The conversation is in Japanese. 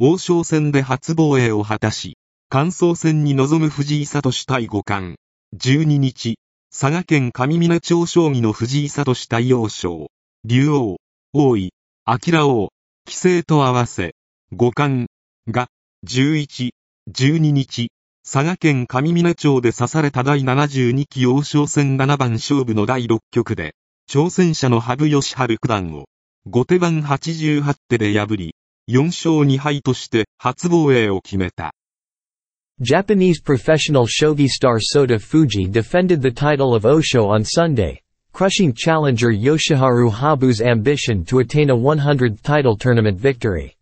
王将戦で初防衛を果たし、関東戦に臨む藤井聡対五冠。12日、佐賀県上峰町将棋の藤井聡対王将、竜王、王位、明王、棋聖と合わせ、五冠が、11、12日、佐賀県上峰町で指された第72期王将戦7番勝負の第6局で、挑戦者の羽生善治九段を、後手番88手で破り、4勝2敗として初防衛を決めた。Japanese professional shogi star Sota Fuji defended the title of Osho on Sunday, crushing challenger Yoshiharu Habu's ambition to attain a 100th title tournament victory.